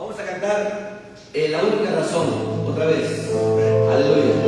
Vamos a cantar eh, la única razón, otra vez. Aleluya.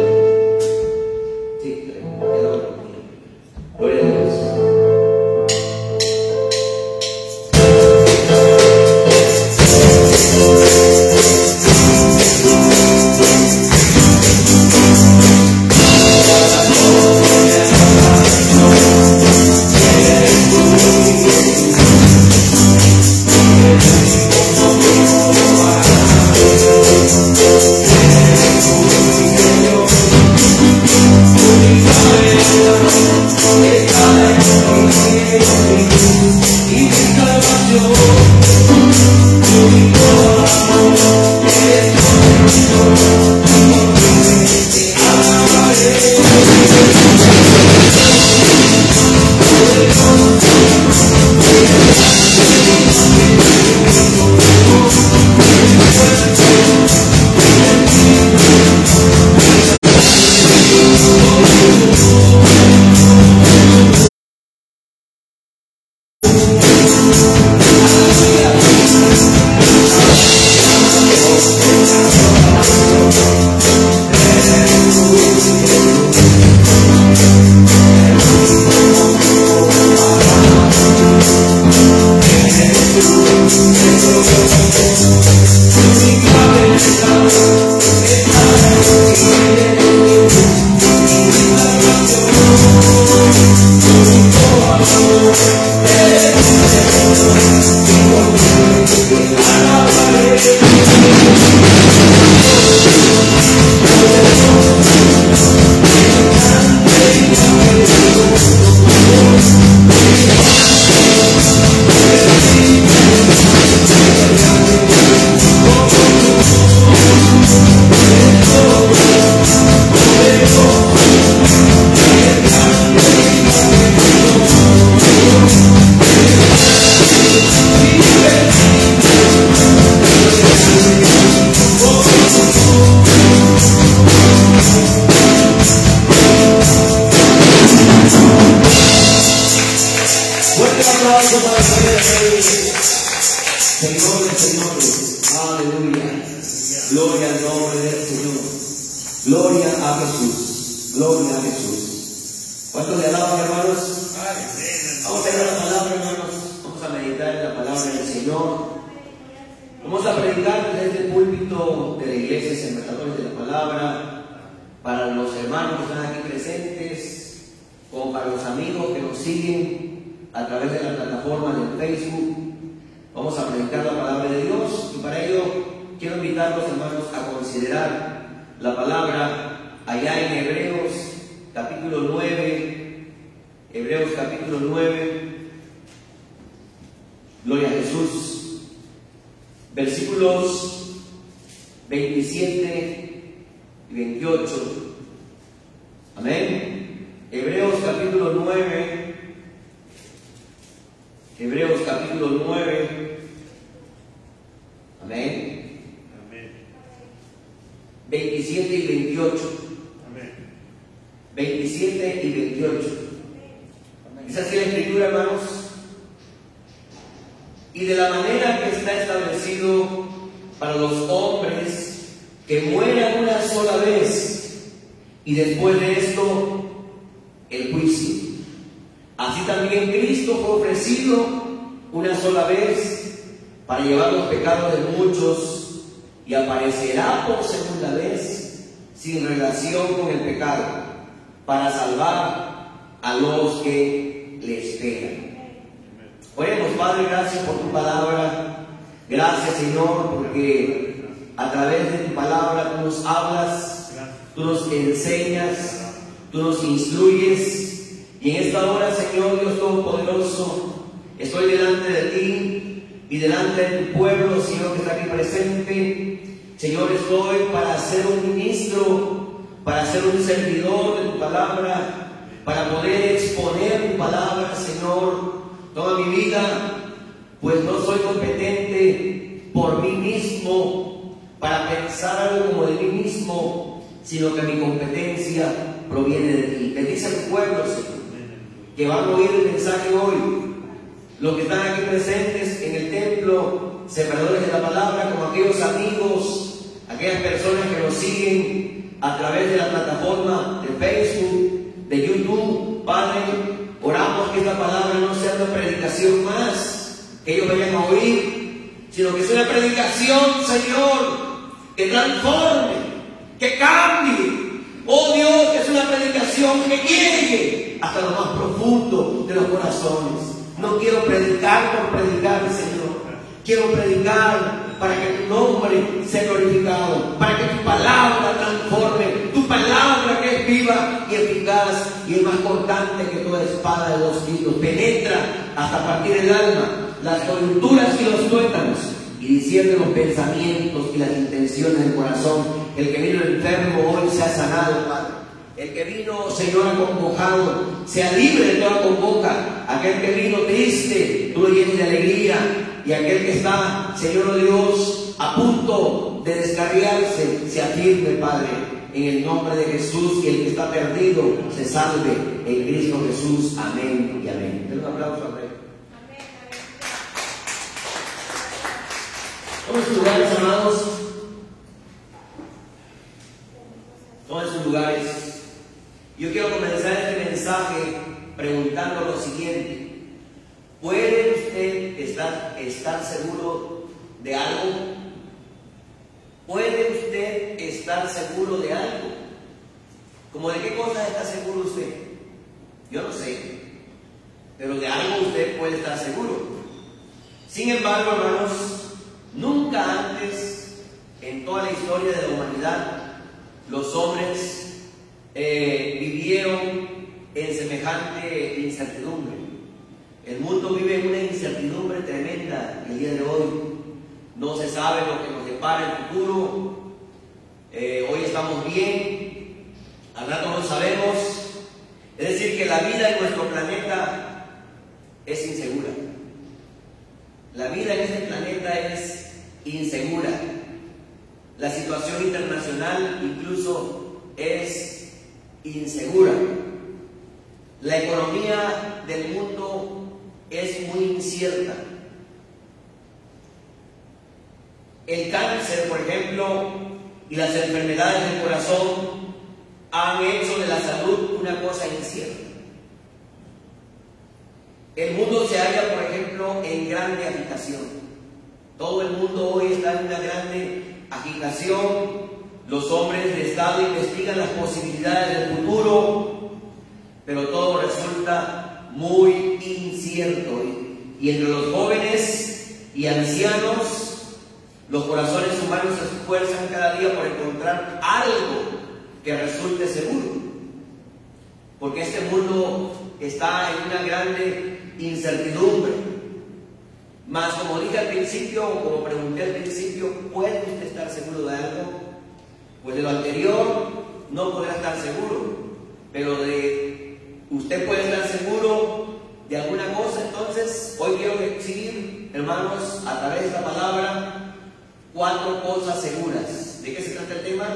Versículos 27 y 28. Amén. Hebreos capítulo 9. Hebreos capítulo 9. Amén. 27 y 28. 27 y 28. ¿Es así la escritura, hermanos? y de la manera que está establecido para los hombres que mueran una sola vez y después de esto el juicio. Así también Cristo fue ofrecido una sola vez para llevar los pecados de muchos y aparecerá por segunda vez sin con el pecado para salvar a los que le esperan. Oremos, Padre, gracias por tu palabra. Gracias, Señor, porque a través de tu palabra tú nos hablas, tú nos enseñas, tú nos instruyes. Y en esta hora, Señor Dios Todopoderoso, estoy delante de ti y delante de tu pueblo, Señor, que está aquí presente. Señor, estoy para ser un ministro, para ser un servidor de tu palabra, para poder exponer tu palabra, Señor toda mi vida, pues no soy competente por mí mismo para pensar algo como de mí mismo, sino que mi competencia proviene de ti. Bendice a tu pueblo, Señor, que van a oír el mensaje hoy. Los que están aquí presentes en el templo, sembradores de la palabra, como aquellos amigos, aquellas personas que nos siguen a través de la plataforma de Facebook, de YouTube. Padre, oramos que esta palabra no sea una predicación más, que ellos vayan a oír, sino que sea una predicación, Señor, que transforme, que cambie. Oh Dios, que es una predicación que llegue hasta lo más profundo de los corazones. No quiero predicar por predicar, Señor. Quiero predicar para que tu nombre sea glorificado, para que tu palabra transforme, tu palabra que es viva y eficaz y es más cortante que toda espada de dos filos, penetra hasta partir el alma, las coyunturas y los tuétanos y diciendo los pensamientos y las intenciones del corazón. El que vino enfermo hoy se ha sanado, Padre. El que vino, Señor, acongojado, sea libre de toda convoca. Aquel que vino triste, tú llenes de alegría. Y aquel que está, Señor Dios, a punto de descarriarse, se afirme, Padre, en el nombre de Jesús. Y el que está perdido, se salve en Cristo Jesús. Amén y amén. Den un aplauso, amén. Todos sus lugares, amados. Todos sus lugares. Yo quiero comenzar este mensaje preguntando lo siguiente. ¿Puede usted estar, estar seguro de algo? ¿Puede usted estar seguro de algo? ¿Cómo de qué cosas está seguro usted? Yo no sé, pero de algo usted puede estar seguro. Sin embargo, hermanos, nunca antes en toda la historia de la humanidad los hombres eh, vivieron en semejante incertidumbre. El mundo vive una incertidumbre tremenda el día de hoy. No se sabe lo que nos depara el futuro. Eh, hoy estamos bien, al rato no sabemos. Es decir, que la vida en nuestro planeta es insegura. La vida en este planeta es insegura. La situación internacional incluso es insegura. La economía del mundo es muy incierta. El cáncer, por ejemplo, y las enfermedades del corazón han hecho de la salud una cosa incierta. El mundo se halla, por ejemplo, en grande agitación. Todo el mundo hoy está en una grande agitación los hombres de Estado investigan las posibilidades del futuro, pero todo resulta muy incierto. Y entre los jóvenes y ancianos, los corazones humanos se esfuerzan cada día por encontrar algo que resulte seguro. Porque este mundo está en una grande incertidumbre. Mas como dije al principio, o como pregunté al principio, ¿puede usted estar seguro de algo? Pues de lo anterior no podrá estar seguro, pero de usted puede estar seguro de alguna cosa. Entonces, hoy quiero decir, hermanos, a través de esta palabra, cuatro cosas seguras. ¿De qué se trata el tema?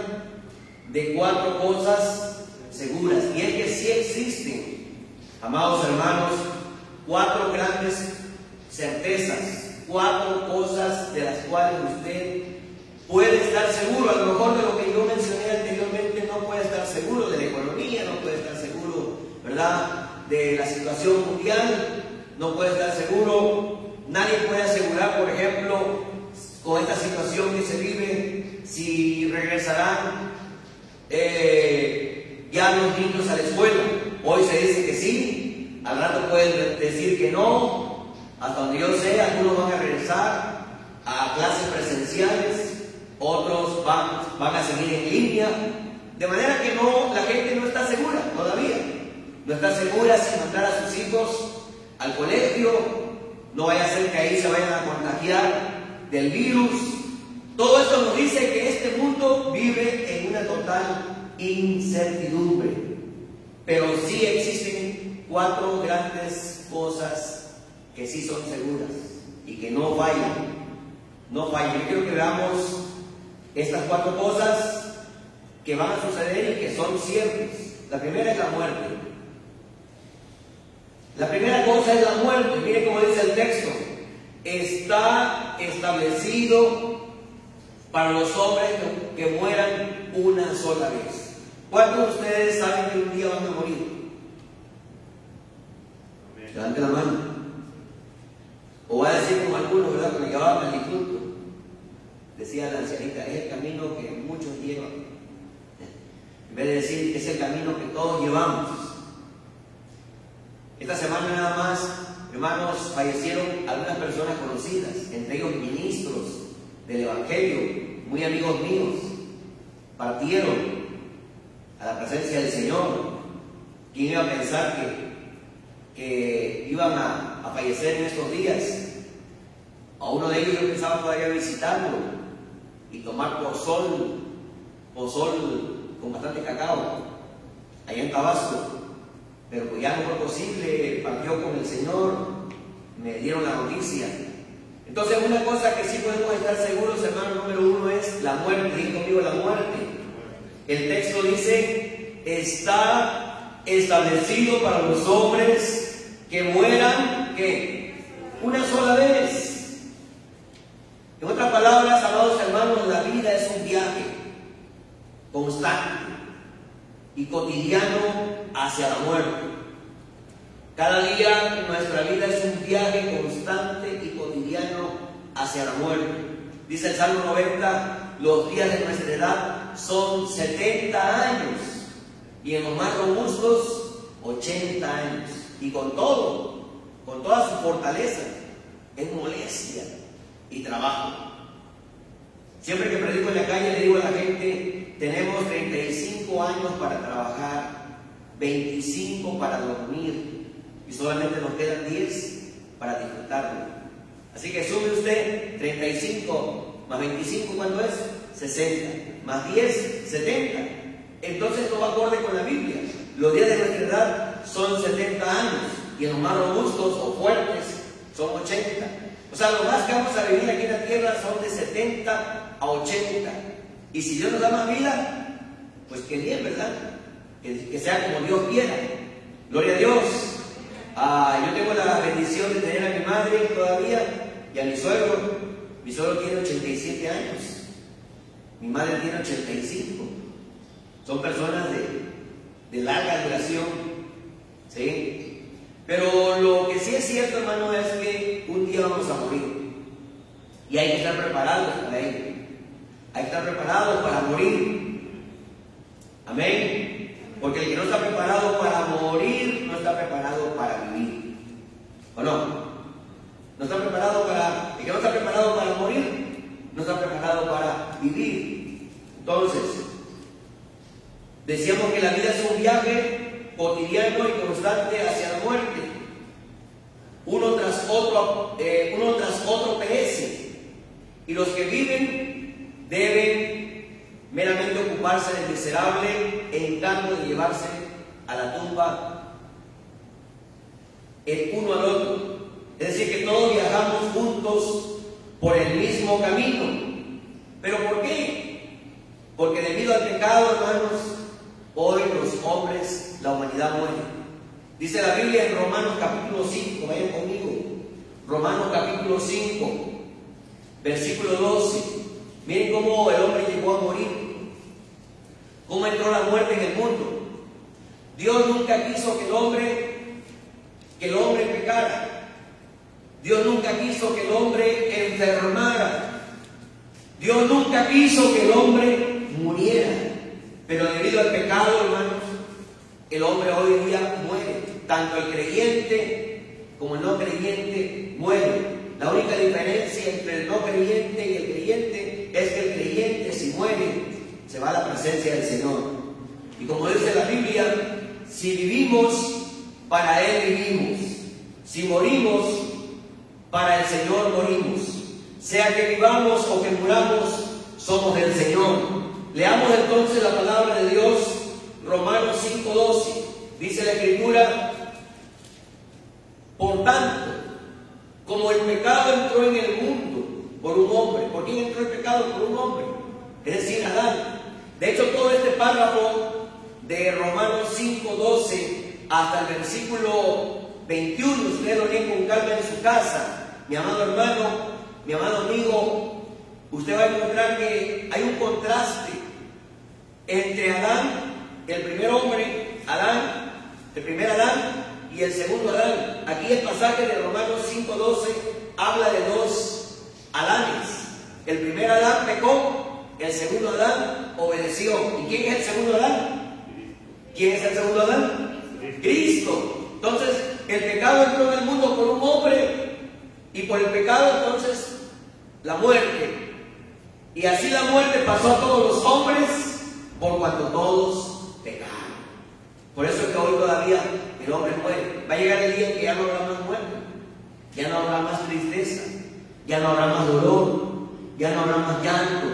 De cuatro cosas seguras. Y es que sí existen, amados hermanos, cuatro grandes certezas, cuatro cosas de las cuales usted puede estar seguro, a lo mejor de lo que yo mencioné anteriormente, no puede estar seguro de la economía, no puede estar seguro, ¿verdad?, de la situación mundial, no puede estar seguro, nadie puede asegurar, por ejemplo, con esta situación que se vive, si regresarán eh, ya los niños a la escuela. Hoy se dice que sí, al rato pueden decir que no, hasta donde yo sé, algunos van a regresar a clases presenciales, otros van, van a seguir en línea, de manera que no, la gente no está segura todavía. No está segura si mandar a sus hijos al colegio, no vaya a ser que ahí se vayan a contagiar del virus. Todo esto nos dice que este mundo vive en una total incertidumbre. Pero sí existen cuatro grandes cosas que sí son seguras y que no fallan. No fallan. Yo quiero que veamos estas cuatro cosas que van a suceder y que son ciertas. La primera es la muerte. La primera cosa es la muerte. Mire cómo dice el texto. Está establecido para los hombres que, mueran una sola vez. ¿Cuántos de ustedes saben que un día van a morir? Levante la mano. O va a decir como algunos, ¿verdad? Cuando llevaban al difunto. Decía la ancianita, es el camino que muchos llevan. En vez de decir, es el camino que todos llevamos. Esta semana nada más, hermanos, fallecieron algunas personas conocidas, entre ellos ministros del Evangelio, muy amigos míos. Partieron a la presencia del Señor. ¿Quién iba a pensar que que iban a, fallecer en estos días. A uno de ellos yo pensaba todavía visitarlo y tomar por sol, por sol con bastante cacao, allá en Tabasco. Pero pues ya no fue posible, partió con el Señor, me dieron la noticia. Entonces una cosa que sí podemos estar seguros, hermano, número uno es la muerte. Digo conmigo la muerte. El texto dice, está establecido para los hombres que mueran que una sola vez. En otras palabras, amados hermanos, la vida es un viaje constante y cotidiano hacia la muerte. Cada día nuestra vida es un viaje constante y cotidiano hacia la muerte. Dice el Salmo 90, los días de nuestra edad son 70 años y en los más robustos 80 años y con todo, con toda su fortaleza, es molestia y trabajo. Siempre que predico en la calle le digo a la gente, tenemos 35 años para trabajar, 25 para dormir y solamente nos quedan 10 para disfrutarlo. Así que sube usted 35 más 25, ¿cuánto es? 60. Más 10, 70. Entonces esto va acorde con la Biblia. Los días de nuestra edad son 70 años y en los más robustos o fuertes son 80. O sea, lo más que vamos a vivir aquí en la tierra son de 70 a 80. Y si Dios nos da más vida, pues que bien, ¿verdad? Que, sea como Dios quiera. Gloria a Dios. Ah, yo tengo la bendición de tener a mi madre todavía y a mi suegro. Mi suegro tiene 87 años. Mi madre tiene 85. Son personas de, de larga duración ¿Sí? Pero lo que sí es cierto, hermano, es que un día vamos a morir. Y hay que estar preparados para ello. Hay que estar preparados para morir. Amén. Porque el que no está preparado para morir, no está preparado para vivir. ¿O no? No está preparado para. El que no está preparado para morir, no está preparado para vivir. Entonces, decíamos que la vida es un viaje cotidiano y constante hacia la muerte. Uno tras otro, eh, uno tras otro perece. Y los que viven deben meramente ocuparse del miserable encargo de llevarse a la tumba el uno al otro. Es decir, que todos viajamos juntos por el mismo camino. ¿Pero por qué? Porque debido al pecado, hermanos, hoy los hombres la humanidad muere. Dice la Biblia en Romanos capítulo 5, vayan conmigo. Romanos capítulo 5, versículo 12. Miren cómo el hombre llegó a morir. Cómo entró la muerte en el mundo. Dios nunca quiso que el hombre, que el hombre pecara. Dios nunca quiso que el hombre enfermara. Dios nunca quiso que el hombre muriera. Pero debido al pecado, hermanos, el hombre hoy día muere, tanto el creyente como el no creyente muere. La única diferencia entre el no creyente y el creyente es que el creyente si muere se va a la presencia del Señor. Y como dice la Biblia, si vivimos, para Él vivimos. Si morimos, para el Señor morimos. Sea que vivamos o que muramos, somos del Señor. Leamos entonces la palabra de Dios Romanos 5:12, dice la escritura, por tanto, como el pecado entró en el mundo por un hombre, ¿por quién entró el pecado? Por un hombre, es decir, Adán. De hecho, todo este párrafo de Romanos 5:12 hasta el versículo 21, ustedes lo tienen con calma en su casa, mi amado hermano, mi amado amigo, usted va a encontrar que hay un contraste entre Adán, el primer hombre, Adán, el primer Adán y el segundo Adán. Aquí el pasaje de Romanos 5:12 habla de dos Adanes. El primer Adán pecó, el segundo Adán obedeció. ¿Y quién es el segundo Adán? ¿Quién es el segundo Adán? Cristo. Entonces, el pecado entró en el mundo por un hombre y por el pecado entonces la muerte. Y así la muerte pasó a todos los hombres por cuanto todos pecaron. Por eso es que hoy todavía el hombre muere. Va a llegar el día en que ya no habrá más muerte, ya no habrá más tristeza, ya no habrá más dolor, ya no habrá más llanto,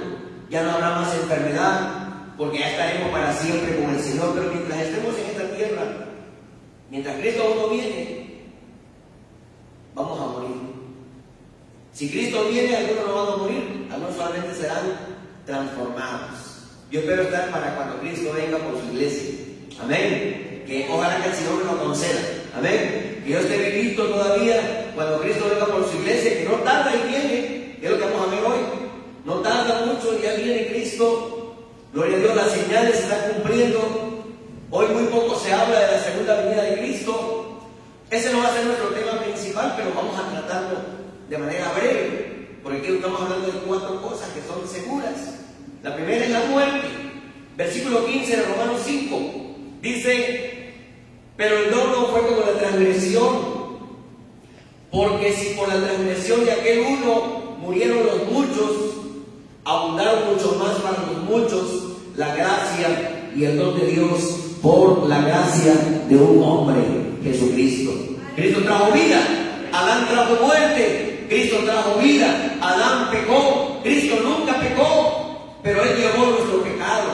ya no habrá más enfermedad, porque ya estaremos para siempre con el Señor. Pero mientras estemos en esta tierra, mientras Cristo no viene, vamos a morir. Si Cristo viene, algunos no van a morir, algunos solamente serán transformados. Yo espero estar para cuando Cristo venga por su iglesia. Amén que ojalá que el Señor lo conceda. Amén. Que yo esté vivito todavía cuando Cristo venga por su iglesia, que no tarda y viene, que es lo que vamos a ver hoy. No tarda mucho, ya viene Cristo. Gloria a Dios, las señales se están cumpliendo. Hoy muy poco se habla de la segunda venida de Cristo. Ese no va a ser nuestro tema principal, pero vamos a tratarlo de manera breve, porque aquí estamos hablando de cuatro cosas que son seguras. La primera es la muerte. Versículo 15 de Romanos 5. Dice, pero el no fue como la transgresión. Porque si por la transgresión de aquel uno murieron los muchos, abundaron mucho más para los muchos la gracia y el don de Dios por la gracia de un hombre, Jesucristo. Cristo trajo vida, Adán trajo muerte, Cristo trajo vida, Adán pecó, Cristo nunca pecó, pero Él llevó nuestro pecado,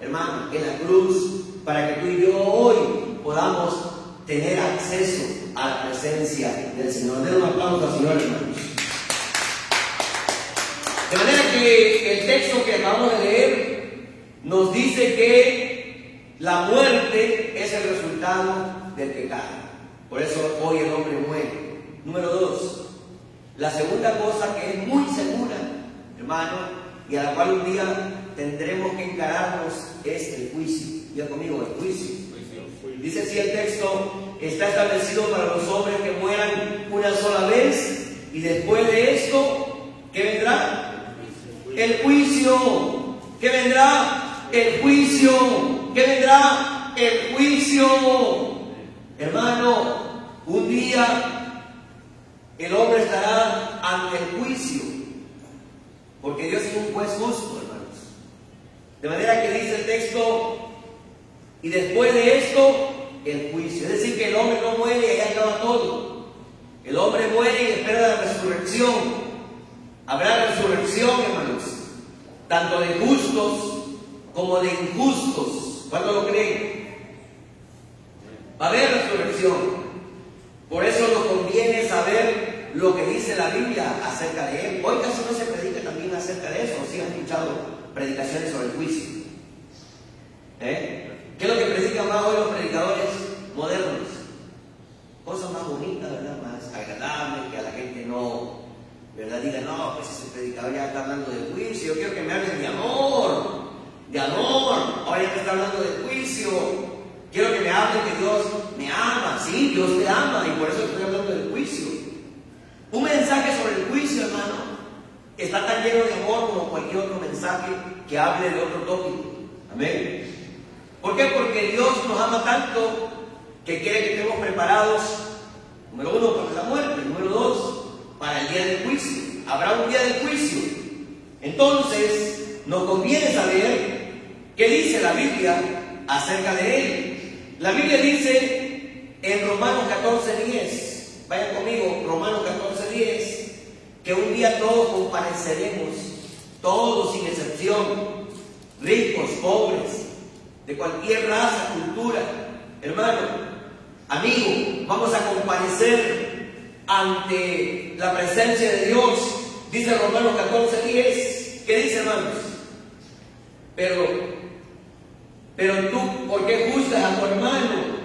hermano, en la cruz, para que tú y yo hoy podamos tener acceso a la presencia del Señor. Den un aplauso Señor, hermanos. De manera que el texto que acabamos de leer nos dice que la muerte es el resultado del pecado. Por eso hoy el hombre muere. Número dos, la segunda cosa que es muy segura, hermano, y a la cual un día tendremos que encararnos es el juicio. Ya conmigo, el juicio. Dice así el texto, está establecido para los hombres que mueran una sola vez y después de esto, ¿qué vendrá? El juicio. ¿Qué vendrá? El juicio. ¿Qué vendrá? El juicio. Hermano, un día el hombre estará ante el juicio. Porque Dios es un juez justo, hermanos. De manera que dice el texto, y después de esto, el juicio. Es decir, que el hombre no muere y ahí acaba todo. El hombre muere y espera la resurrección. Habrá resurrección, hermanos, tanto de justos como de injustos. ¿Cuándo lo creen? Va a haber resurrección. Por eso nos conviene saber lo que dice la Biblia acerca de él. Hoy casi no se predica también acerca de eso, si han escuchado predicaciones sobre el juicio. ¿Eh? ¿Qué es lo que predican más hoy los predicadores modernos? Cosas más bonitas, ¿verdad? Más agradables, que a la gente no, ¿verdad? Diga, no, pues ese predicador ya está hablando de juicio, yo quiero que me hablen de amor, de amor, ahora ya está hablando de juicio, quiero que me hablen que Dios me ama, sí, Dios te ama, y por eso estoy hablando del juicio. Un mensaje sobre el juicio, hermano, está tan lleno de amor como cualquier otro mensaje que hable de otro tópico. Amén. ¿Por qué? Porque Dios nos ama tanto que quiere que estemos preparados, número uno, para la muerte, número dos, para el día del juicio. Habrá un día del juicio. Entonces, nos conviene saber qué dice la Biblia acerca de él. La Biblia dice en Romanos 14:10, vayan conmigo, Romanos 14:10, que un día todos compareceremos, todos sin excepción, ricos, pobres, de cualquier raza, cultura, hermano, amigo, vamos a comparecer ante la presencia de Dios. Dice Romanos 14, 10. ¿Qué dice, hermanos? Pero, pero tú, ¿por qué juzgas a tu hermano?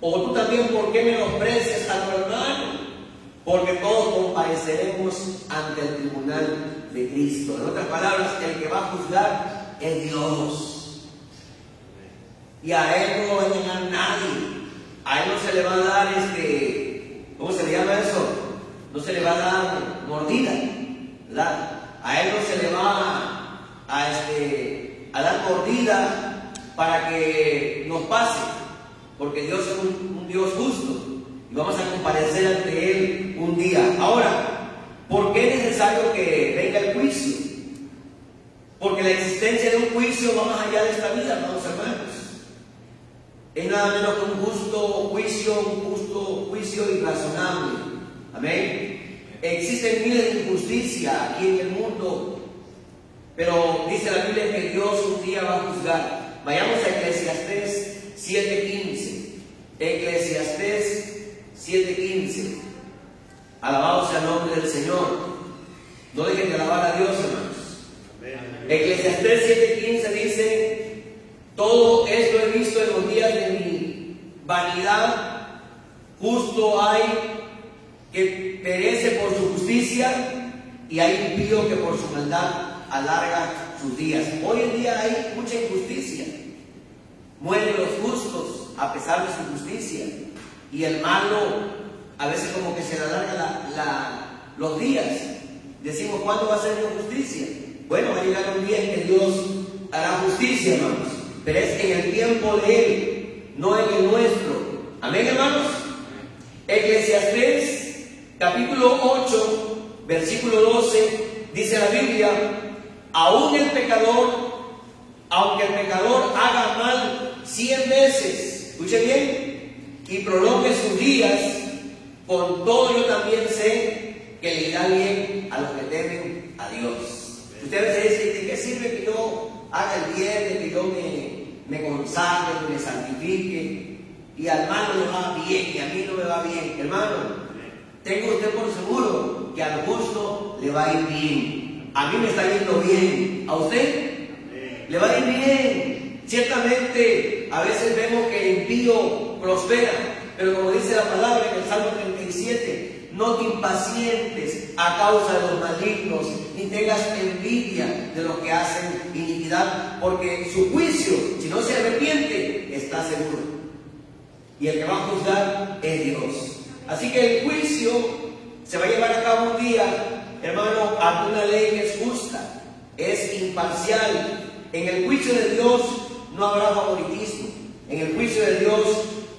O tú también, ¿por qué menosprecias a tu hermano? Porque todos compareceremos ante el tribunal de Cristo. En otras palabras, el que va a juzgar es Dios. Y a Él no va a engañar nadie. A Él no se le va a dar este, ¿cómo se le llama eso? No se le va a dar mordida, ¿verdad? A Él no se le va a, este, a dar mordida para que nos pase, porque Dios es un Dios justo y vamos a comparecer ante Él un día. Ahora, ¿por qué es necesario que venga el juicio? Porque la existencia de un juicio va más allá de esta vida, hermanos. Es nada menos que un justo juicio, un justo juicio irrazonable. Amén. Existen miles de injusticia aquí en el mundo, pero dice la Biblia que Dios un día va a juzgar. Vayamos a Eclesiastés 7:15. Eclesiastés 7:15. Alabado sea el nombre del Señor. No dejen de alabar a Dios, hermanos. Eclesiastés 7:15 dice, todo en los días de mi vanidad, justo hay que perece por su justicia y hay impío que por su maldad alarga sus días. Hoy en día hay mucha injusticia. Mueren los justos a pesar de su justicia. Y el malo a veces como que se le alarga los días. Decimos, ¿cuándo va a ser la justicia? Bueno, va a llegar un día en que Dios hará justicia, hermanos. Pero es en el tiempo de Él, no en el nuestro. Amén, hermanos. Eclesiastés, capítulo 8, versículo 12, dice la Biblia, aún el pecador, aunque el pecador haga mal cien veces, escuche bien, y prolongue sus días, con todo yo también sé que le irá bien a los que temen a Dios. Ustedes dicen, ¿de qué sirve que yo haga el bien, de que yo me, me consagre, me santifique? Y al hermano le va bien y a mí no me va bien. Hermano, tengo usted por seguro que al justo le va a ir bien. A mí me está yendo bien. ¿A usted? Le va a ir bien. Ciertamente, a veces vemos que el impío prospera. Pero como dice la palabra en el Salmo 37, no te impacientes a causa de los malignos, ni tengas envidia de los que hacen porque su juicio, si no se arrepiente, está seguro. Y el que va a juzgar es Dios. Así que el juicio se va a llevar a cabo un día, hermano, ante una ley que es justa, es imparcial. En el juicio de Dios no habrá favoritismo. En el juicio de Dios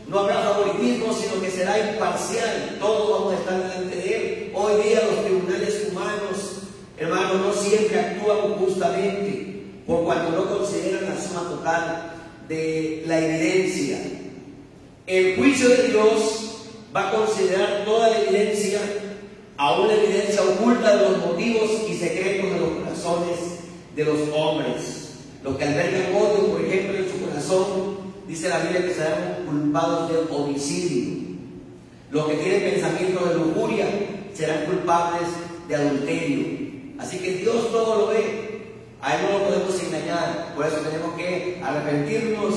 no habrá favoritismo, sino que será imparcial. Todos vamos a estar delante de Él. Hoy día los tribunales humanos, hermanos, no siempre actúan justamente, por cuando no consideran la suma total de la evidencia. El juicio de Dios va a considerar toda la evidencia, aún la evidencia oculta de los motivos y secretos de los corazones de los hombres. Los que albergan odio, por ejemplo, en su corazón, dice la Biblia que serán culpados de homicidio. Los que tienen pensamientos de lujuria serán culpables de adulterio. Así que Dios todo lo ve. A Él no lo podemos engañar. Por eso tenemos que arrepentirnos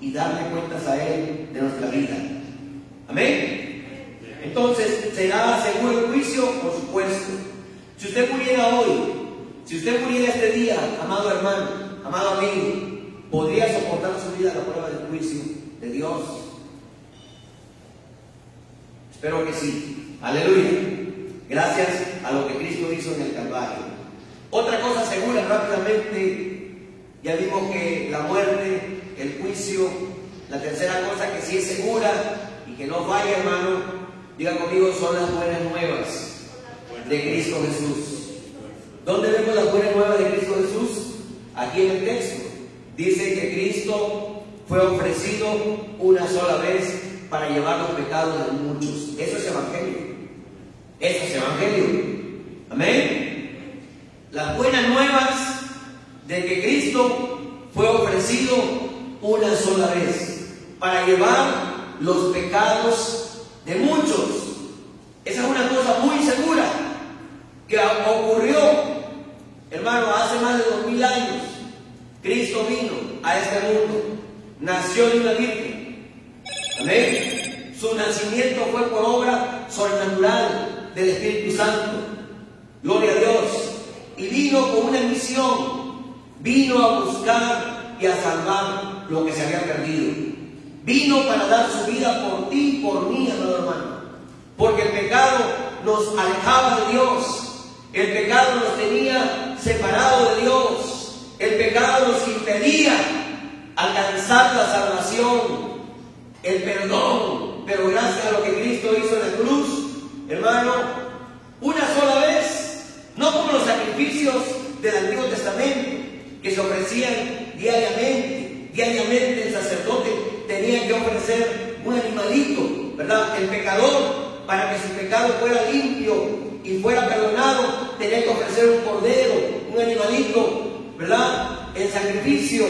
y darle cuentas a Él de nuestra vida. Amén. Entonces, ¿será seguro el juicio? Por supuesto. Si usted muriera hoy, si usted muriera este día, amado hermano, amado amigo, ¿Podría soportar su vida la prueba del juicio de Dios? Espero que sí. Aleluya. Gracias a lo que Cristo hizo en el Calvario. Otra cosa segura rápidamente, ya vimos que la muerte, el juicio, la tercera cosa que sí es segura y que no falla, hermano, diga conmigo, son las buenas nuevas de Cristo Jesús. ¿Dónde vemos las buenas nuevas de Cristo Jesús? Aquí en el texto. Dice que Cristo fue ofrecido una sola vez para llevar los pecados de muchos. Eso es evangelio. Eso es evangelio. Amén. Las buenas nuevas de que Cristo fue ofrecido una sola vez para llevar los pecados de muchos. Esa es una cosa muy segura que ocurrió, hermano, hace más de dos mil años. Cristo vino a este mundo, nació de una virgen. Amén. Su nacimiento fue por obra sobrenatural. del Espíritu Santo. Gloria a Dios. Y vino con una misión. Vino a buscar y a salvar lo que se había perdido. Vino para dar su vida por ti por mí, amado hermano. Porque el pecado nos alejaba de Dios. El pecado nos tenía separado de Dios. El pecado nos impedía alcanzar la salvación, el perdón. Pero gracias a lo que Cristo hizo en la cruz, hermano, una sola vez, no como los sacrificios del Antiguo Testamento, que se ofrecían diariamente. Diariamente el sacerdote tenía que ofrecer un animalito, ¿verdad? El pecador, para que su pecado fuera limpio y fuera perdonado, tenía que ofrecer un cordero, un animalito, ¿verdad? En sacrificio.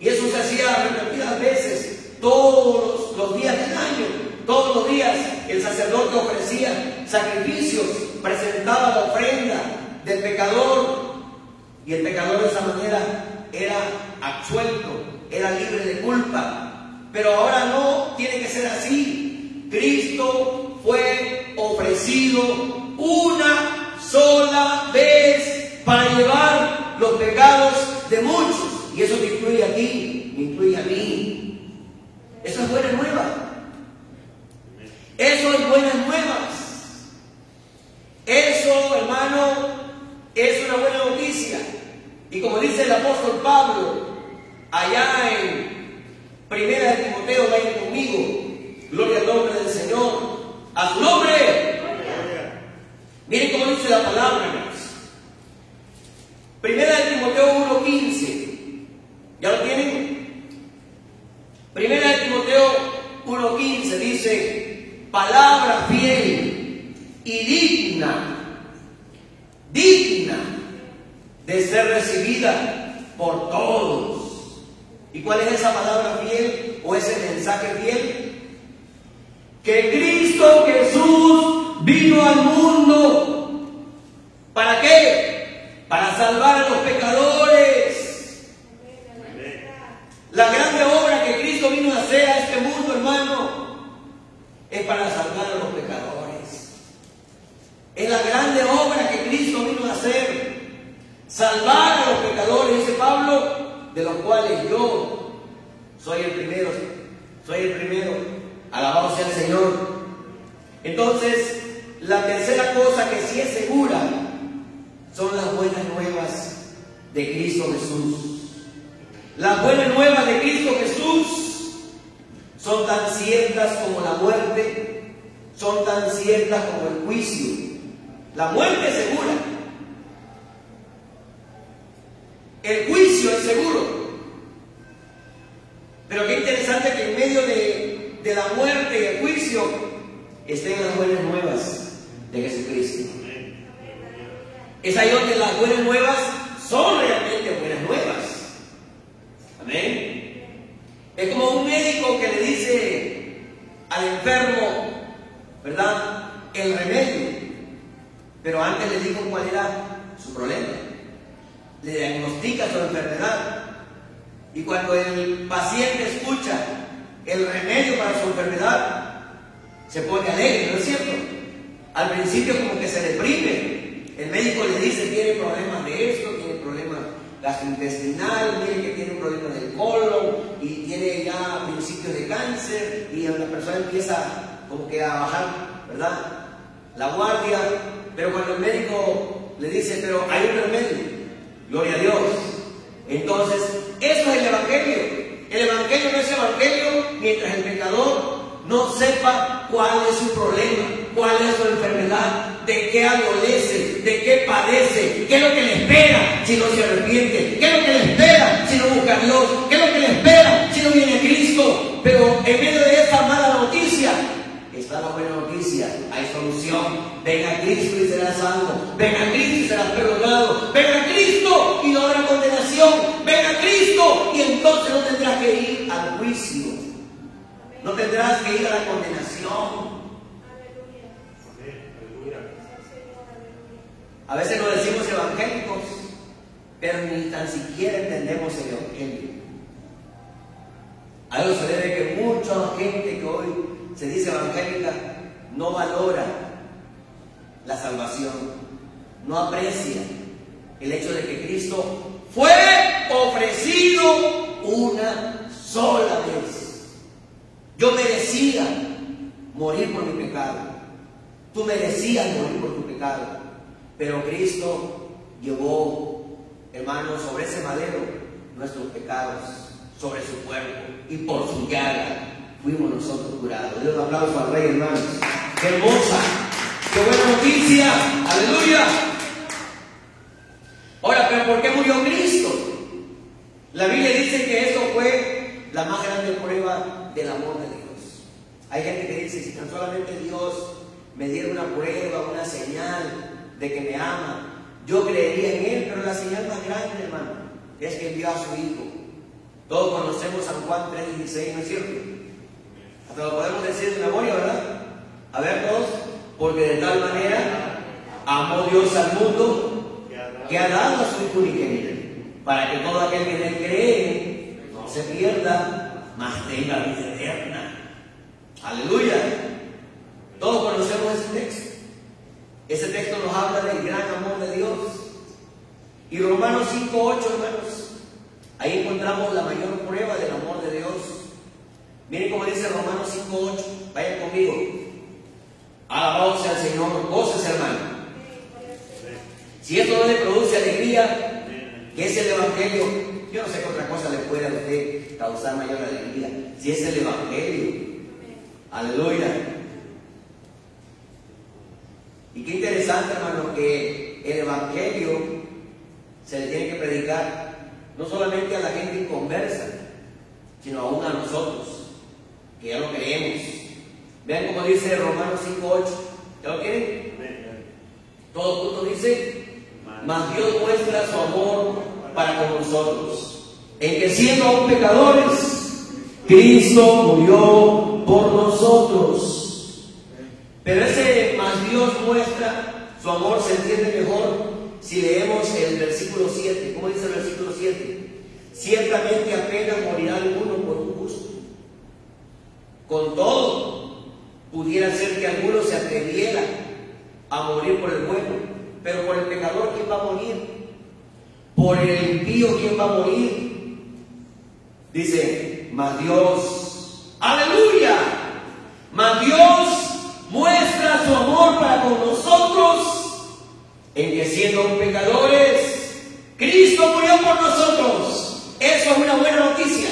Y eso se hacía repetidas veces, todos los días del año. Todos los días el sacerdote ofrecía sacrificios, presentaba la ofrenda del pecador y el pecador de esa manera era absuelto, era libre de culpa. Pero ahora no tiene que ser así. Cristo fue ofrecido una sola vez para llevar los pecados de muchos. Y eso te incluye a ti, me incluye a mí. Eso es buena nueva. Eso es buenas nuevas. Eso, hermano, es una buena noticia. Y como dice el apóstol Pablo, allá en Primera de Timoteo, vayan conmigo, gloria al nombre del Señor, a su nombre. Miren cómo dice la palabra. Primera de Timoteo 1.15. ¿Ya lo tienen? Primera de Timoteo 1.15 dice, palabra fiel y digna, digna de ser recibida por todos. ¿Y cuál es esa palabra fiel o ese mensaje fiel? Que Cristo Jesús vino al mundo. ¿Para qué? Para salvar a los pecadores. La grande obra que Cristo vino a hacer a este mundo, hermano, es para salvar a los pecadores. Es la grande obra que Cristo vino a hacer salvar a los pecadores, dice Pablo, de los cuales yo soy el primero, soy el primero, alabado sea el Señor. Entonces, la tercera cosa que sí es segura son las buenas nuevas de Cristo Jesús. Las buenas nuevas de Cristo Jesús son tan ciertas como la muerte, son tan ciertas como el juicio. La muerte es segura, el juicio es seguro. Pero qué interesante que en medio de, de la muerte y el juicio estén las buenas nuevas de Jesucristo. Es ahí donde las buenas nuevas son realmente buenas nuevas. Amén. Es como un médico que le dice al enfermo, ¿verdad? El remedio. Pero antes le dijo cuál era su problema le diagnostica su enfermedad. Y cuando el paciente escucha el remedio para su enfermedad, se pone alegre, ¿no es cierto? Al principio como que se deprime. El médico le dice, tiene problemas de esto, tiene problemas gastrointestinal, tiene un problema del colon y tiene ya principios de cáncer y la persona empieza como que a bajar, ¿verdad? La guardia, pero cuando el médico le dice, pero hay un remedio, Gloria a Dios. Entonces, eso es el Evangelio. El Evangelio no es Evangelio mientras el pecador no sepa cuál es su problema, cuál es su enfermedad, de qué adolece, de qué padece, qué es lo que le espera si no se arrepiente, qué es lo que le espera si no busca a Dios, qué es lo que le espera si no viene a Cristo. Pero en medio de esta mala está la buena noticia, hay solución. Ven a Cristo y serás salvo. Ven a Cristo y serás perdonado. Ven a Cristo y no habrá condenación. Ven a Cristo y entonces no tendrás que ir al juicio. No tendrás que ir a la condenación. A veces nos decimos evangélicos, pero ni tan siquiera entendemos el evangelio. A eso se debe que mucha gente que hoy se dice evangélica no valora la salvación, no aprecia el hecho de que Cristo fue ofrecido una sola vez. Yo merecía morir por mi pecado. Tú merecías morir por tu pecado. Pero Cristo llevó, hermanos, sobre ese madero nuestros pecados, sobre su cuerpo. Y por su llaga fuimos nosotros curados. Dios un aplauso al Rey, hermanos. ¡Qué hermosa! ¡Qué buena noticia! ¡Aleluya! Ahora, ¿pero por qué murió Cristo? La Biblia dice que esto fue la más grande prueba del amor de Dios. Hay gente que dice, si tan solamente Dios me diera una prueba, una señal de que me ama, yo creería en Él, pero la señal más grande, hermano, es que envió a su Hijo. Todos conocemos San Juan 3:16, ¿no es cierto? Lo podemos decir de memoria, ¿verdad? A ver todos, porque de tal manera amó Dios al mundo que ha dado su Hijo para que todo aquel que él cree no se pierda, mas tenga vida eterna. Aleluya. Todos conocemos ese texto. Ese texto nos habla del gran amor de Dios. Y Romanos 5.8, hermanos, ahí encontramos la mayor prueba del amor de Dios. Miren cómo dice Romanos 5.8, vayan conmigo. Alabado sea el Señor, voces hermano. Si esto no le produce alegría, que es el Evangelio. Yo no sé qué otra cosa le puede a usted causar mayor alegría. Si es el Evangelio. Aleluya. Y qué interesante, hermano, que el Evangelio se le tiene que predicar no solamente a la gente inconversa, sino aún a nosotros, que ya lo creemos. Vean cómo dice Romanos 5.8. ¿Ya lo quieren? Todo punto dice, mas Dios muestra su amor para con nosotros, en que siendo aún pecadores, Cristo murió por nosotros. Pero ese más Dios muestra su amor se entiende mejor si leemos el versículo 7. ¿Cómo dice el versículo 7? Ciertamente apenas morirá alguno por un justo. Con todo, pudiera ser que alguno se atreviera a morir por el bueno pero por el pecador, ¿quién va a morir? Por el impío, ¿quién va a morir? Dice, mas Dios, aleluya, mas Dios muestra su amor para con nosotros en que siendo pecadores, Cristo murió por nosotros. Eso es una buena noticia.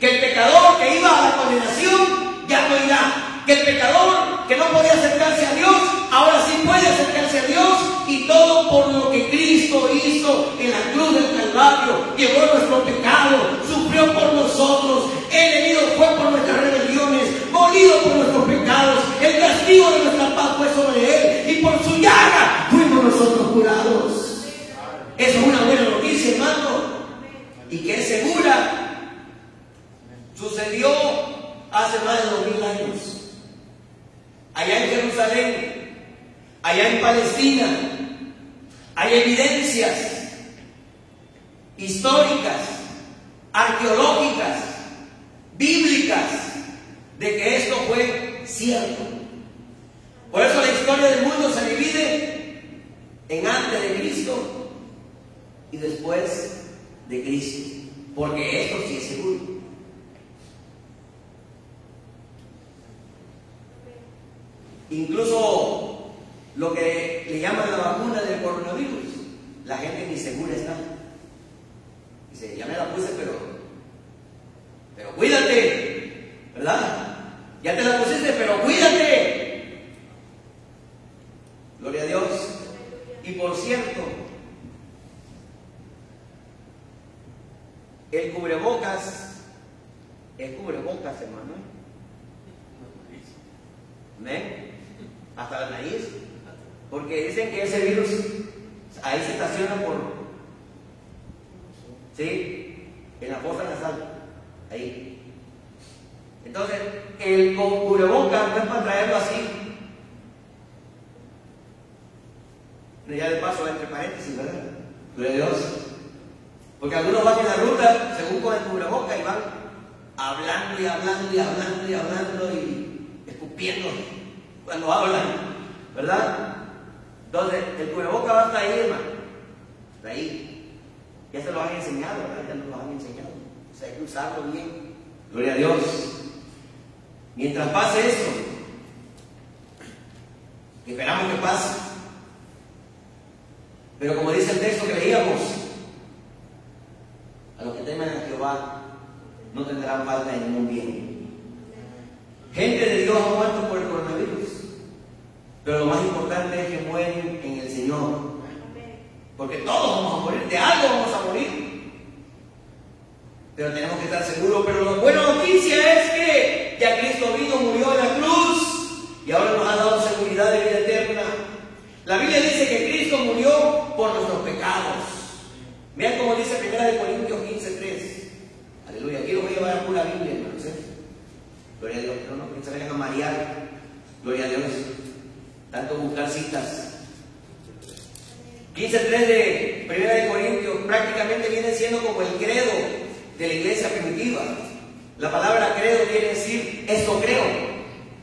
Que el pecador que iba a la condenación ya no irá. Que el pecador que no podía acercarse a Dios, ahora sí puede acercarse a Dios y todo por lo que Cristo hizo en la cruz del Calvario. Llevó nuestro pecado, sufrió por nosotros, el herido fue por nuestras rebeliones, molido por nuestros pecados, el castigo de nuestra paz fue sobre él y por su llaga fuimos nosotros curados. Eso es una buena noticia, hermano, y que es segura. Sucedió hace más de dos mil años allá en Jerusalén, allá en Palestina, hay evidencias históricas, arqueológicas, bíblicas, de que esto fue cierto. Por eso la historia del mundo se divide en antes de Cristo y después de Cristo, porque esto sí es seguro. Incluso lo que le llaman la vacuna del coronavirus, la gente ni segura está. Dice, ya me la puse, pero, pero cuídate, ¿verdad? Ya te la pusiste, pero cuídate. Gloria a Dios. Y por cierto, el cubrebocas es cubrebocas, hermano. ¿Amén? Hasta la nariz, porque dicen que ese virus ahí se estaciona por, ¿sí? En la fosa nasal, ahí. Entonces, el cubrebocas no es para traerlo así. Ya de paso, entre paréntesis, ¿verdad? Gloria a Dios. Porque algunos van en la ruta, según con el cubrebocas, y van hablando y hablando y hablando y hablando y escupiendo cuando hablan, ¿verdad? Entonces, el cubreboca va hasta ahí, hermano. De ahí. Ya se lo han enseñado, ¿verdad? Ya nos lo han enseñado. O sea, hay que usarlo bien. Gloria a Dios. Mientras pase esto, esperamos que pase. Pero como dice el texto que leíamos, a los que temen a Jehová no tendrán falta de ningún bien. Gente de Dios ha muerto pero lo más importante es que mueren en el Señor. Porque todos vamos a morir, de algo vamos a morir. Pero tenemos que estar seguros. Pero la buena noticia es que ya Cristo vino, murió en la cruz y ahora nos ha dado seguridad de vida eterna. La Biblia dice que Cristo murió por nuestros pecados. Vean cómo dice 1 Corintios 15:3. Aleluya. Aquí lo voy a llevar a pura Biblia. Gloria a Dios. No, no, que se vayan a marear. Gloria a Dios. Tanto buscar citas. 15.3 de 1 de Corintios prácticamente viene siendo como el credo de la iglesia primitiva. La palabra credo quiere decir eso creo.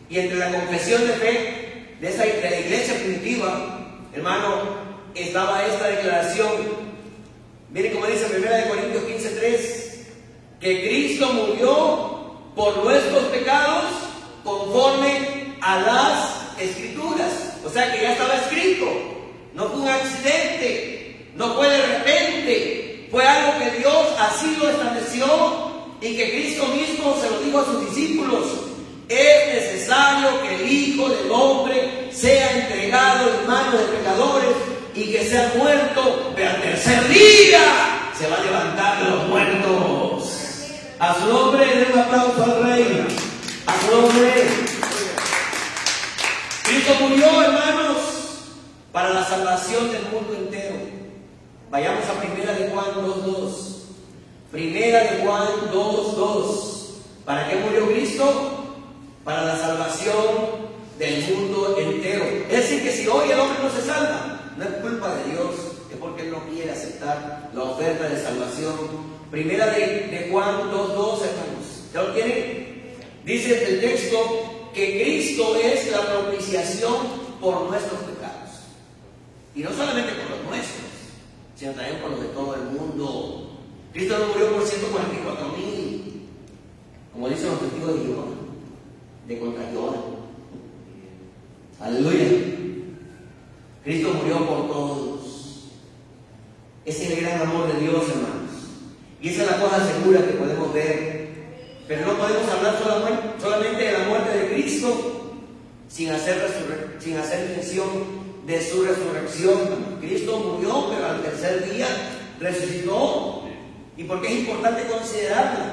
Y entre la confesión de fe de esa la iglesia primitiva, hermano, estaba esta declaración. Miren cómo dice 1 de Corintios 15.3, que Cristo murió por nuestros pecados conforme a las escrituras. O sea que ya estaba escrito. No fue un accidente, no fue de repente, fue algo que Dios así lo estableció y que Cristo mismo se lo dijo a sus discípulos. Es necesario que el Hijo del Hombre sea entregado en manos de pecadores y que sea muerto, pero al tercer día se va a levantar de los muertos. A su nombre, den un aplauso al Rey. A su nombre. Cristo murió, hermanos, para la salvación del mundo entero. Vayamos a Primera de Juan 2.2. Primera de Juan 2.2. ¿Para qué murió Cristo? Para la salvación del mundo entero. Es decir, que si hoy el hombre no se salva, no es culpa de Dios, es porque Él no quiere aceptar la oferta de salvación. Primera de, de Juan 2.2, hermanos. ¿Ya lo tienen? Dice el texto que Cristo es la propiciación por nuestros pecados. Y no solamente por los nuestros, sino también por los de todo el mundo. Cristo no murió por 144 mil, como dicen los testigos de Jehová, de contrariora. Aleluya. Cristo murió por todos. Ese es el gran amor de Dios, hermanos. Y esa es la cosa segura que podemos ver. Pero no podemos hablar solamente de la muerte de Cristo sin hacer, sin hacer mención de su resurrección. Cristo murió, pero al tercer día resucitó. ¿Y por qué es importante considerarlo?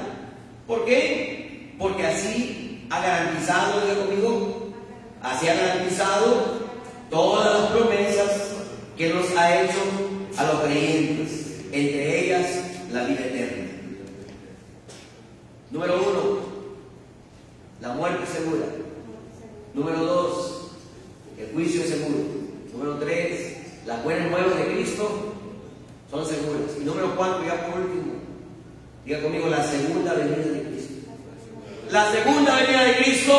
¿Por qué? Porque así ha garantizado, diga conmigo, así ha garantizado todas las promesas que nos ha hecho a los creyentes, entre ellas la vida eterna. Número uno, la muerte segura. Número dos, el juicio seguro. Número tres, las buenas nuevas de Cristo son seguras. Y número cuatro, ya por último, diga conmigo la segunda venida de Cristo. La segunda venida de Cristo,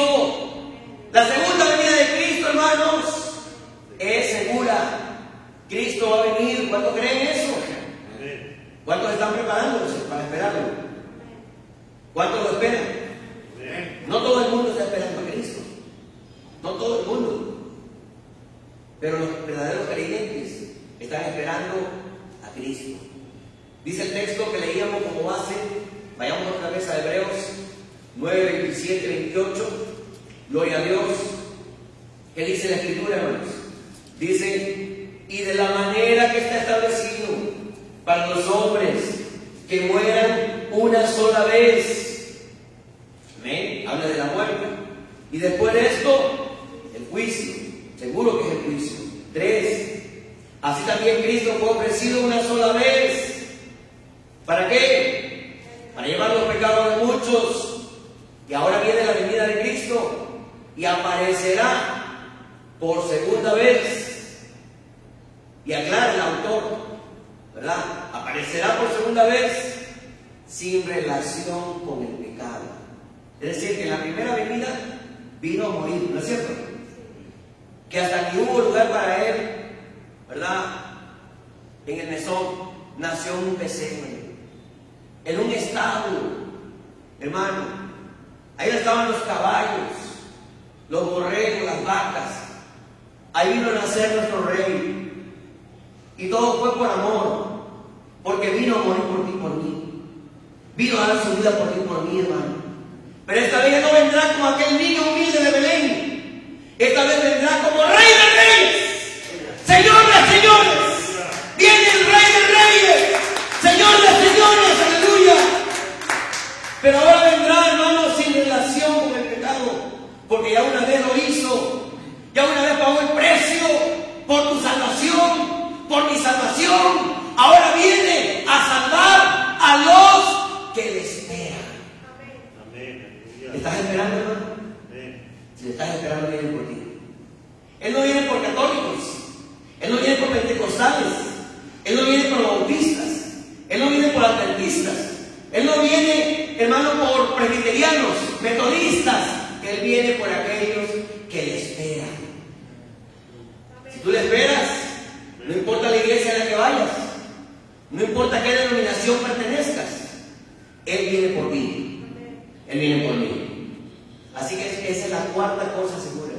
la segunda venida de Cristo, hermanos, es segura. Cristo va a venir. ¿Cuántos creen eso? ¿Cuántos están preparándose para esperarlo? ¿Cuántos lo esperan? No todo el mundo está esperando a Cristo. No todo el mundo. Pero los verdaderos creyentes están esperando a Cristo. Dice el texto que leíamos como base, vayamos otra vez a Hebreos 9, 27, 28. Gloria a Dios. ¿Qué dice la Escritura, hermanos? Dice, y de la manera que está establecido para los hombres que mueran una sola vez. Amén. Habla de la muerte. Y después de esto, el juicio. Seguro que es el juicio. Tres, así también Cristo fue ofrecido una sola vez. ¿Para qué? Para llevar los pecados de muchos. Y ahora viene la venida de Cristo y aparecerá por segunda vez. Y aclara el autor, ¿verdad? Aparecerá por segunda vez sin relación con el pecado. Es decir, que en la primera venida vino a morir, ¿no es cierto? Que hasta que hubo lugar para él ¿verdad? En el mesón nació un pesebre, en un establo, hermano. Ahí estaban los caballos, los borregos, las vacas. Ahí vino a nacer nuestro rey. Y todo fue por amor, porque vino a morir por ti, por mí. Vino a dar su vida por ti, por mí, hermano. Pero esta vez no vendrá como aquel niño humilde de Belén. Esta vez vendrá como rey de reyes. Señor de señores. Viene el rey de reyes. Señor de señores. Aleluya. Pero ahora vendrá, hermano, sin relación con el pecado. Porque ya una vez lo hizo. Ya una vez pagó el precio por tu salvación. Por mi salvación. Ahora viene a salvar a los que les estás esperando, hermano? Si le estás esperando, ti. Él no viene por católicos. Él no viene por pentecostales. Él no viene por bautistas. Él no viene por adventistas. Él no viene, hermano, por presbiterianos, metodistas. Él viene por aquellos que le esperan. Si tú le esperas, no importa la iglesia a la que vayas, no importa a qué denominación pertenezcas, Él viene por ti. Él viene por mí. Así que esa es la cuarta cosa segura.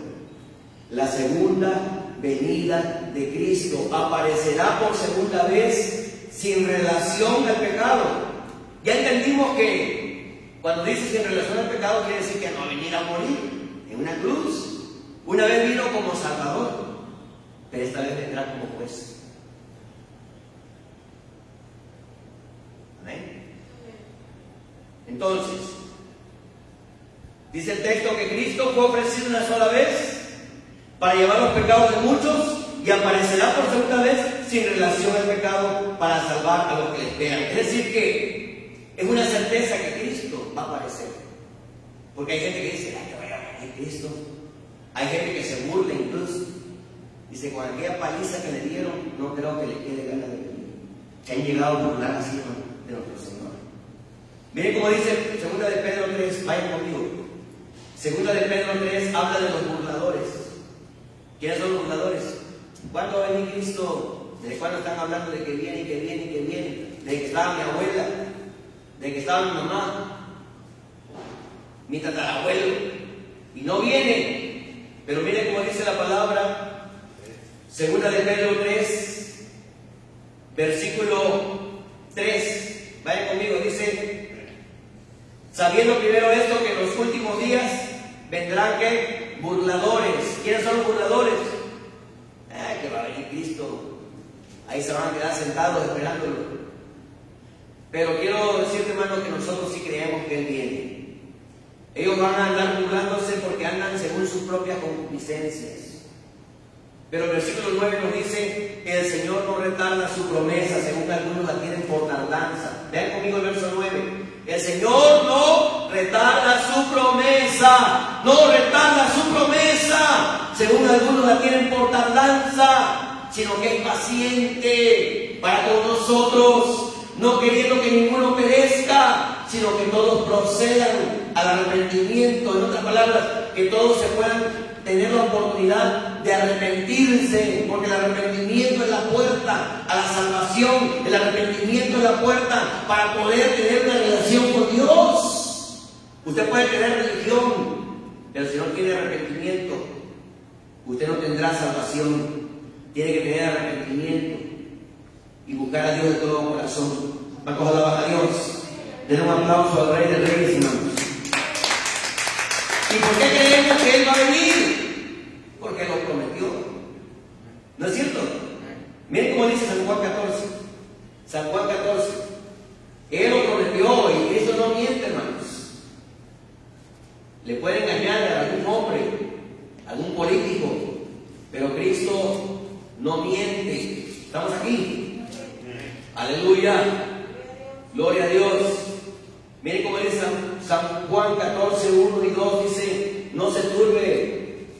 La segunda venida de Cristo aparecerá por segunda vez sin relación al pecado. Ya entendimos que cuando dice sin relación al pecado quiere decir que no va a venir a morir en una cruz. Una vez vino como Salvador, pero esta vez vendrá como juez. Amén. Entonces, Dice el texto que Cristo fue ofrecido una sola vez para llevar los pecados de muchos y aparecerá por segunda vez sin relación al pecado para salvar a los que le esperan. Es decir, que es una certeza que Cristo va a aparecer. Porque hay gente que dice, ay, que vaya a venir Cristo. Hay gente que se burla incluso. Dice, con aquella paliza que le dieron, no creo que le quede ganas de venir. Que han llegado a burlar así de nuestro Señor. Miren cómo dice segunda de Pedro 3, vayan conmigo. Segunda de Pedro 3 habla de los burladores. ¿Quiénes son los burladores? ¿Cuándo va a venir Cristo? ¿Desde cuándo están hablando de que viene y que viene y que viene? De que estaba mi abuela, de que estaba mi mamá, mi tatarabuelo, y no viene. Pero miren cómo dice la palabra, segunda de Pedro 3, versículo 3. Vayan conmigo, dice, sabiendo primero esto que en los últimos días vendrán que burladores. ¿Quiénes son los burladores? Ay, que va a venir Cristo. Ahí se van a quedar sentados esperándolo. Pero quiero decirte, hermano, que nosotros sí creemos que Él viene. Ellos van a andar burlándose porque andan según sus propias concupiscencias. Pero el versículo 9 nos dice que el Señor no retarda su promesa, según algunos la tienen por tardanza. Vean conmigo el verso 9. El Señor no retarda su promesa, no retarda su promesa, según algunos la tienen por tardanza, sino que es paciente para todos nosotros, no queriendo que ninguno perezca, sino que todos procedan al arrepentimiento. En otras palabras, que todos se puedan tener la oportunidad de arrepentirse, porque el arrepentimiento es la puerta a la salvación, el arrepentimiento es la puerta para poder tener una relación con Dios. Usted puede tener religión, pero si no tiene arrepentimiento, usted no tendrá salvación. Tiene que tener arrepentimiento y buscar a Dios de todo corazón. Va a la a Dios. Den un aplauso al Rey de Reyes, hermanos. ¿Y por qué creemos que Él va a venir? Porque lo prometió. ¿No es cierto? Miren cómo dice San Juan 14. San Juan 14. Él lo prometió y eso no miente, hermanos. Le puede engañar a algún hombre, algún político, pero Cristo no miente. ¿Estamos aquí? Aleluya. Gloria a Dios. Miren cómo dice San, Juan 14, 1 y 2, dice, no se turbe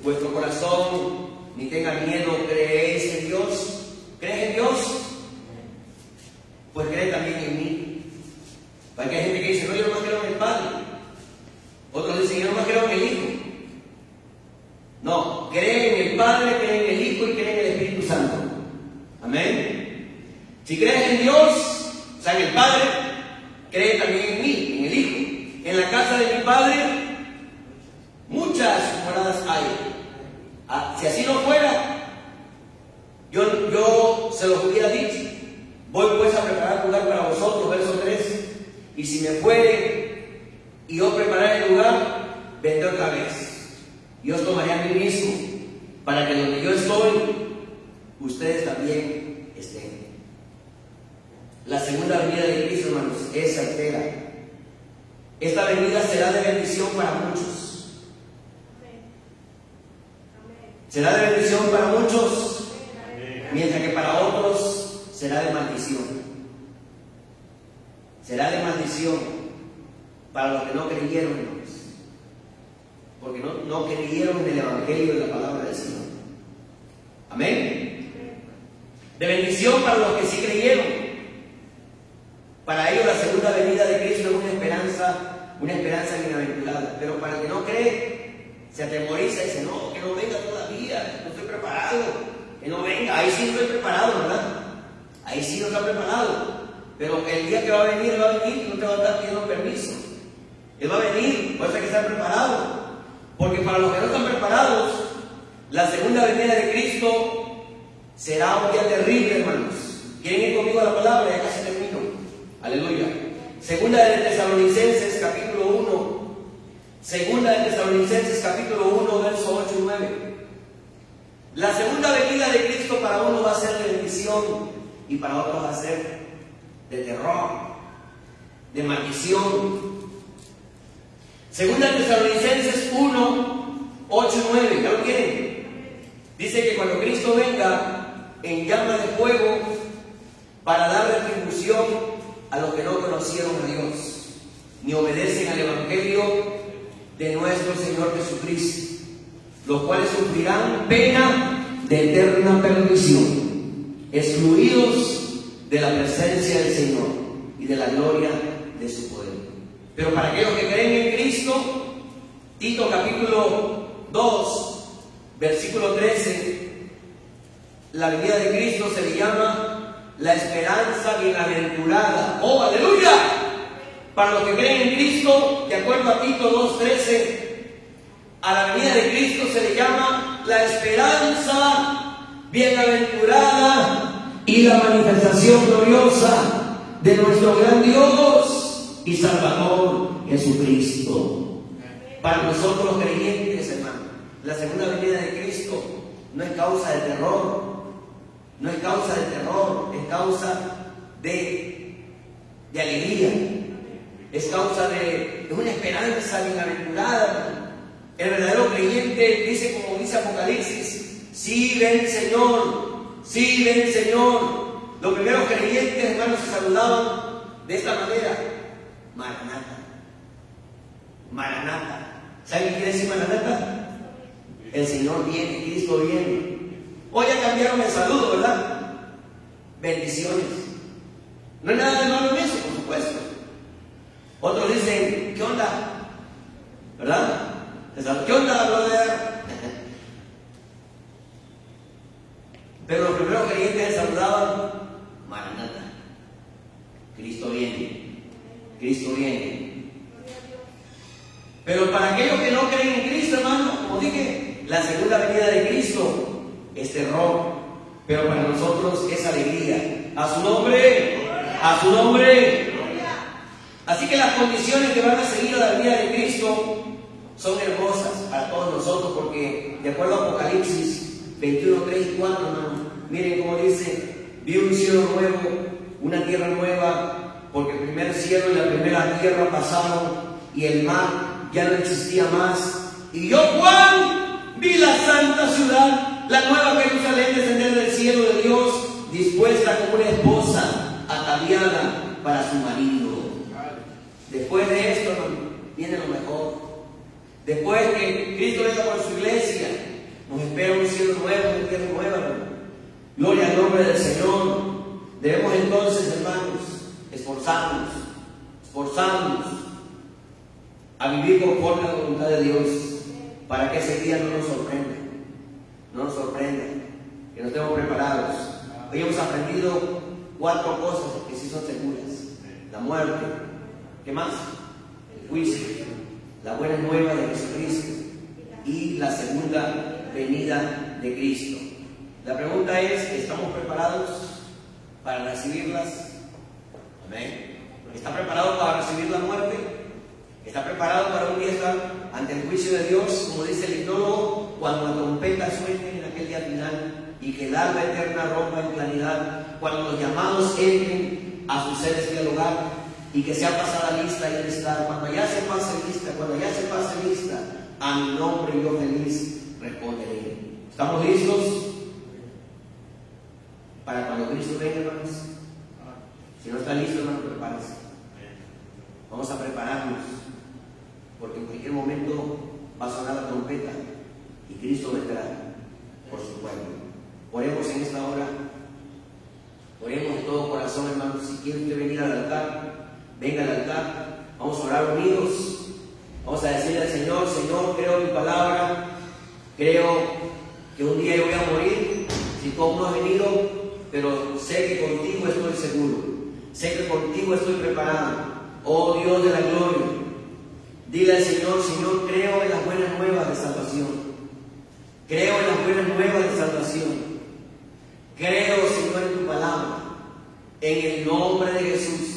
vuestro corazón, ni tengan miedo, creéis en Dios. ¿Crees en Dios? Pues cree también en mí. Porque hay gente que dice, no, yo no más creo en el Padre. Otros dicen, yo no más creo en el Hijo. No, cree en el Padre, cree en el Hijo y cree en el Espíritu Santo. Amén. Si crees en Dios, o sea, en el Padre, cree también en mí, en el Hijo. En la casa de mi Padre, muchas moradas hay. Ah, si así no fuera, yo, yo se los hubiera dicho. Voy pues a preparar lugar para vosotros, verso 3. Y si me fuere y yo preparar el lugar, vendré otra vez. Y os tomaré a mí mismo, para que donde yo estoy, ustedes también estén. La segunda venida de Cristo, hermanos, es certera. Esta venida será de bendición para muchos. Será de bendición para muchos, mientras que para otros será de maldición. Será de maldición para los que no creyeron, hermanos. Porque no, no creyeron en el Evangelio de la palabra del Señor. Amén. De bendición para los que sí creyeron. Para ellos la segunda venida de Cristo es una esperanza, una esperanza bienaventurada. Pero para el que no cree, se atemoriza y dice, no, no venga todavía, no estoy preparado, que no venga, ahí sí estoy preparado, ¿verdad? Ahí sí no está preparado. Pero el día que va a venir, va a venir no te va a estar pidiendo permiso. Él va a venir, por eso hay que estar preparado. Porque para los que no están preparados, la segunda venida de Cristo será un día terrible, hermanos. ¿Quieren ir conmigo a la palabra? Ya casi termino. Aleluya. Segunda de Tesalonicenses, capítulo 1. Segunda de Tesalonicenses, capítulo 1, verso 8 y 9. La segunda venida de Cristo para uno va a ser de bendición y para otros va a ser de terror, de maldición. Segunda de Tesalonicenses 1, 8 y 9. ¿Ya lo? Dice que cuando Cristo venga en llama de fuego para dar retribución a los que no conocieron a Dios, ni obedecen al Evangelio de nuestro Señor Jesucristo, los cuales sufrirán pena de eterna perdición, excluidos de la presencia del Señor y de la gloria de su poder. Pero para aquellos que creen en Cristo, Tito capítulo 2, versículo 13, la venida de Cristo se le llama la esperanza bienaventurada. ¡Oh, aleluya! Para los que creen en Cristo, de acuerdo a Tito 2.13, a la venida de Cristo se le llama la esperanza bienaventurada y la manifestación gloriosa de nuestro gran Dios y Salvador Jesucristo. Para nosotros los creyentes, hermano, la segunda venida de Cristo no es causa de terror, no es causa de terror, es causa de, de alegría, es causa de, una esperanza bienaventurada. El verdadero creyente dice, como dice Apocalipsis, sí ven Señor, Sí, ven Señor. Los primeros creyentes, hermanos, se saludaban de esta manera. Maranata. Maranata. ¿Saben qué quiere decir Maranata? El Señor viene, Cristo viene. Hoy ya cambiaron el saludo, ¿verdad? Bendiciones. No hay nada de malo en eso, por supuesto. Otros dicen, ¿qué onda? ¿Verdad? ¿Qué onda, brother? Pero los primeros creyentes saludaban, Maranata, Cristo viene, Cristo viene. Pero para aquellos que no creen en Cristo, hermano, como dije, la segunda venida de Cristo es terror, pero para nosotros es alegría. A su nombre, a su nombre. Así que las condiciones que van a seguir a la venida de Cristo son hermosas para todos nosotros, porque de acuerdo a Apocalipsis 21, 3 y 4, hermano. Miren cómo dice, vi un cielo nuevo, una tierra nueva, porque el primer cielo y la primera tierra pasaron y el mar ya no existía más. Y yo, Juan, vi la santa ciudad, la nueva Jerusalén descender del cielo de Dios, dispuesta como una esposa ataviada para su marido. Después de esto, viene lo mejor. Después que Cristo venga por su iglesia, nos espera un cielo nuevo, una tierra nueva. Gloria al nombre del Señor. Debemos entonces, hermanos, esforzarnos, esforzarnos a vivir conforme a la voluntad de Dios para que ese día no nos sorprenda, no nos sorprenda, que no estemos preparados. Hoy hemos aprendido cuatro cosas que sí son seguras. La muerte. ¿Qué más? El juicio. La buena nueva de Jesucristo. Y la segunda venida de Cristo. La pregunta es, ¿estamos preparados para recibirlas? Amén. ¿Está preparado para recibir la muerte? ¿Está preparado para un día ante el juicio de Dios, como dice el hipnólogo, cuando la trompeta suene en aquel día final y que el alma eterna rompa en claridad, cuando los llamados entren a su celestial hogar y que sea pasada lista y estar, cuando ya se pase lista, cuando ya se pase lista, a mi nombre yo feliz responderé. ¿Estamos listos? Para cuando Cristo venga, hermanos. Si no está listo, hermano, prepárese. Vamos a prepararnos, porque en cualquier momento va a sonar la trompeta y Cristo vendrá por su pueblo. Oremos en esta hora. Oremos de todo corazón, hermanos. Si quiere venir al altar, venga al altar. Vamos a orar unidos. Vamos a decirle al Señor, Señor, creo tu palabra. Creo que un día yo voy a morir. Si tú no has venido, pero sé que contigo estoy seguro. Sé que contigo estoy preparado. Oh Dios de la gloria. Dile al Señor, Señor, creo en las buenas nuevas de salvación. Creo en las buenas nuevas de salvación. Creo, Señor, en tu palabra. En el nombre de Jesús.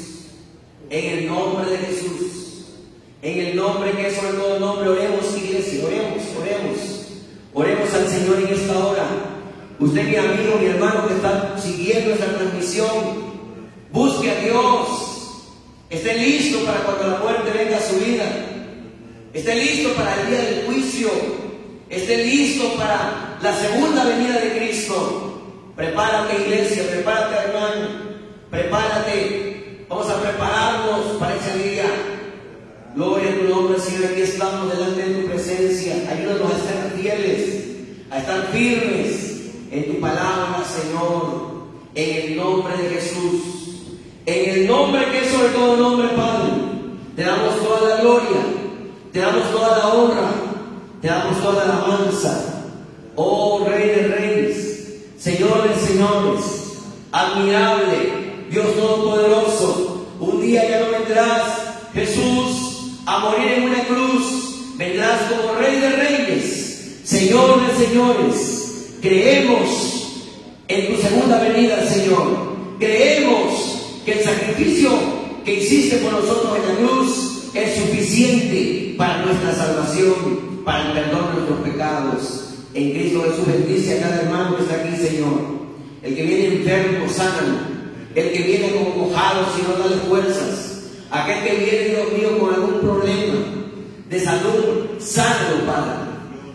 En el nombre de Jesús. En el nombre que es sobre todo nombre. Oremos, iglesia. Oremos, oremos. Oremos al Señor en esta hora. Usted, mi amigo, mi hermano que está siguiendo esta transmisión. Busque a Dios. Esté listo para cuando la muerte venga a su vida. Esté listo para el día del juicio. Esté listo para la segunda venida de Cristo. Prepárate iglesia, prepárate hermano, prepárate. Vamos a prepararnos para ese día. Gloria a tu nombre, Señor. Estamos delante de tu presencia. Ayúdanos a ser fieles, a estar firmes en tu palabra, Señor. En el nombre de Jesús. En el nombre que es sobre todo nombre, Padre. Te damos toda la gloria. Te damos toda la honra. Te damos toda la alabanza. Oh Rey de Reyes. Señores, señores, admirable, Dios Todopoderoso, un día ya no vendrás, Jesús, a morir en una cruz, vendrás como Rey de Reyes, Señor de señores, creemos en tu segunda venida, Señor, creemos que el sacrificio que hiciste por nosotros en la cruz es suficiente para nuestra salvación, para el perdón de nuestros pecados. En Cristo Jesús bendice a cada hermano que está aquí, Señor. El que viene enfermo, sánalo. El que viene cojado, Señor, dale fuerzas. Aquel que viene, Dios mío, con algún problema de salud, sánalo, Padre.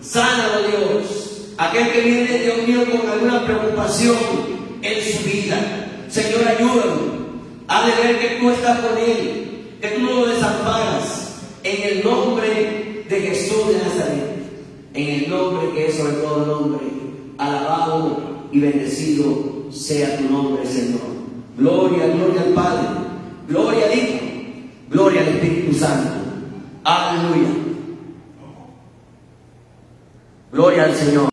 Sánalo, Dios. Aquel que viene, Dios mío, con alguna preocupación en su vida. Señor, ayúdalo. Ha de ver que tú estás con él, que tú no lo desamparas. En el nombre de Jesús de Nazaret en el nombre que es sobre todo nombre. Alabado y bendecido sea tu nombre, Señor. Gloria, gloria al Padre, gloria al Hijo, gloria al Espíritu Santo. Aleluya. Gloria al Señor.